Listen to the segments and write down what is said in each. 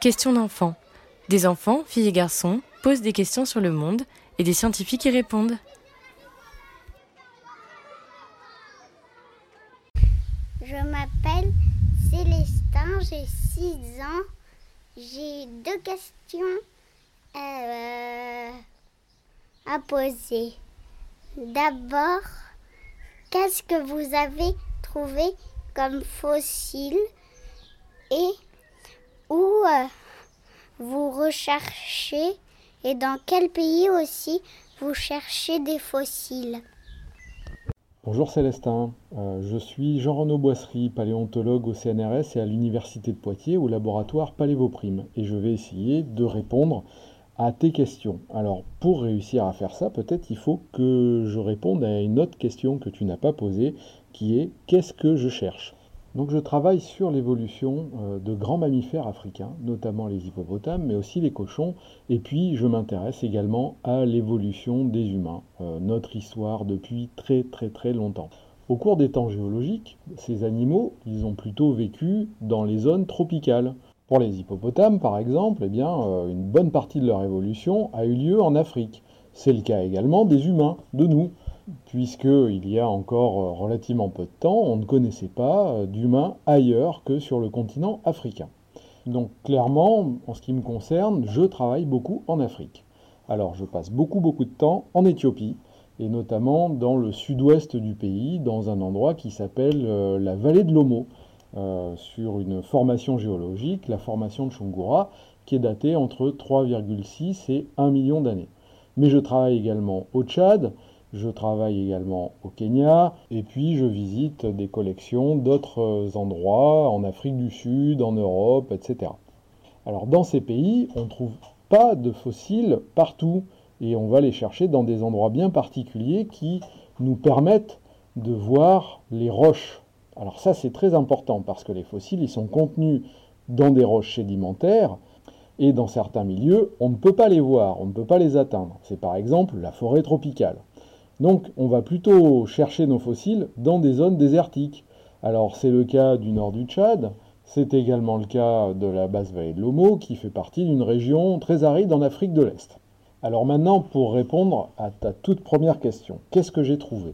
Questions d'enfants. Des enfants, filles et garçons, posent des questions sur le monde et des scientifiques y répondent. Je m'appelle Célestin, j'ai 6 ans. J'ai deux questions euh, à poser. D'abord, qu'est-ce que vous avez trouvé comme fossile? Et où euh, vous recherchez et dans quel pays aussi vous cherchez des fossiles? Bonjour Célestin, euh, je suis Jean-Renaud Boisserie, paléontologue au CNRS et à l'Université de Poitiers au laboratoire Palévoprime et je vais essayer de répondre à tes questions. Alors pour réussir à faire ça, peut-être il faut que je réponde à une autre question que tu n'as pas posée qui est qu'est-ce que je cherche? Donc je travaille sur l'évolution euh, de grands mammifères africains, notamment les hippopotames, mais aussi les cochons, et puis je m'intéresse également à l'évolution des humains, euh, notre histoire depuis très très très longtemps. Au cours des temps géologiques, ces animaux, ils ont plutôt vécu dans les zones tropicales. Pour les hippopotames, par exemple, eh bien, euh, une bonne partie de leur évolution a eu lieu en Afrique. C'est le cas également des humains, de nous puisqu'il y a encore euh, relativement peu de temps, on ne connaissait pas euh, d'humains ailleurs que sur le continent africain. Donc clairement, en ce qui me concerne, je travaille beaucoup en Afrique. Alors je passe beaucoup beaucoup de temps en Éthiopie, et notamment dans le sud-ouest du pays, dans un endroit qui s'appelle euh, la vallée de l'Omo, sur une formation géologique, la formation de Chungura, qui est datée entre 3,6 et 1 million d'années. Mais je travaille également au Tchad, je travaille également au Kenya et puis je visite des collections d'autres endroits en Afrique du Sud, en Europe, etc. Alors dans ces pays, on ne trouve pas de fossiles partout et on va les chercher dans des endroits bien particuliers qui nous permettent de voir les roches. Alors ça c'est très important parce que les fossiles ils sont contenus dans des roches sédimentaires et dans certains milieux on ne peut pas les voir, on ne peut pas les atteindre. C'est par exemple la forêt tropicale. Donc on va plutôt chercher nos fossiles dans des zones désertiques. Alors c'est le cas du nord du Tchad, c'est également le cas de la basse vallée de l'Omo qui fait partie d'une région très aride en Afrique de l'Est. Alors maintenant pour répondre à ta toute première question, qu'est-ce que j'ai trouvé?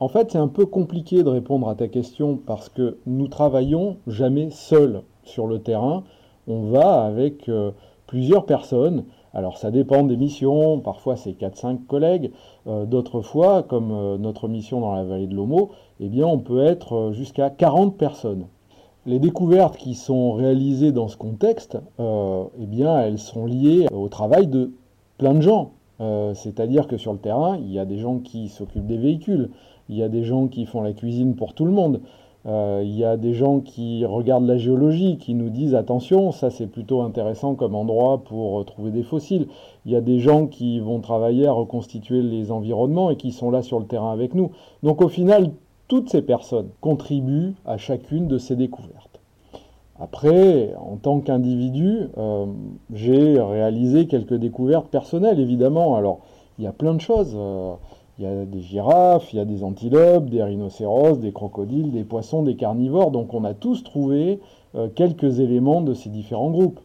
En fait c'est un peu compliqué de répondre à ta question parce que nous travaillons jamais seuls sur le terrain, on va avec euh, plusieurs personnes alors ça dépend des missions, parfois c'est 4-5 collègues, euh, d'autres fois, comme euh, notre mission dans la vallée de l'Homo, eh bien on peut être euh, jusqu'à 40 personnes. Les découvertes qui sont réalisées dans ce contexte, eh bien elles sont liées au travail de plein de gens. C'est-à-dire que sur le terrain, il y a des gens qui s'occupent des véhicules, il y a des gens qui font la cuisine pour tout le monde, euh, il y a des gens qui regardent la géologie, qui nous disent attention, ça c'est plutôt intéressant comme endroit pour trouver des fossiles. Il y a des gens qui vont travailler à reconstituer les environnements et qui sont là sur le terrain avec nous. Donc au final, toutes ces personnes contribuent à chacune de ces découvertes. Après, en tant qu'individu, euh, j'ai réalisé quelques découvertes personnelles, évidemment. Alors, il y a plein de choses. Il y a des girafes, il y a des antilopes, des rhinocéros, des crocodiles, des poissons, des carnivores. Donc on a tous trouvé euh, quelques éléments de ces différents groupes.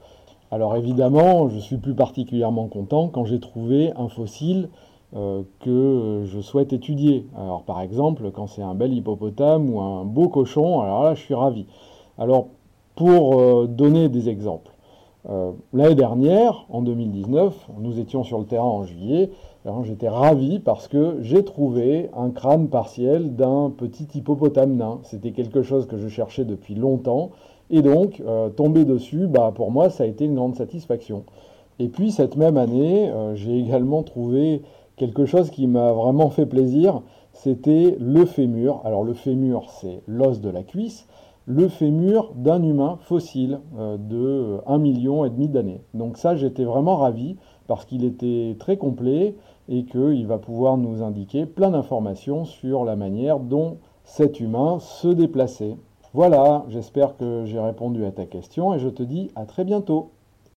Alors évidemment, je suis plus particulièrement content quand j'ai trouvé un fossile euh, que je souhaite étudier. Alors par exemple, quand c'est un bel hippopotame ou un beau cochon, alors là je suis ravi. Alors pour euh, donner des exemples, l'année dernière, en 2019, nous étions sur le terrain en juillet, J'étais ravi parce que j'ai trouvé un crâne partiel d'un petit hippopotame nain. C'était quelque chose que je cherchais depuis longtemps. Et donc, euh, tomber dessus, bah, pour moi, ça a été une grande satisfaction. Et puis, cette même année, euh, j'ai également trouvé quelque chose qui m'a vraiment fait plaisir. C'était le fémur. Alors, le fémur, c'est l'os de la cuisse. Le fémur d'un humain fossile euh, de 1,5 million et demi d'années. Donc ça, j'étais vraiment ravi parce qu'il était très complet et qu'il va pouvoir nous indiquer plein d'informations sur la manière dont cet humain se déplaçait. Voilà, j'espère que j'ai répondu à ta question et je te dis à très bientôt.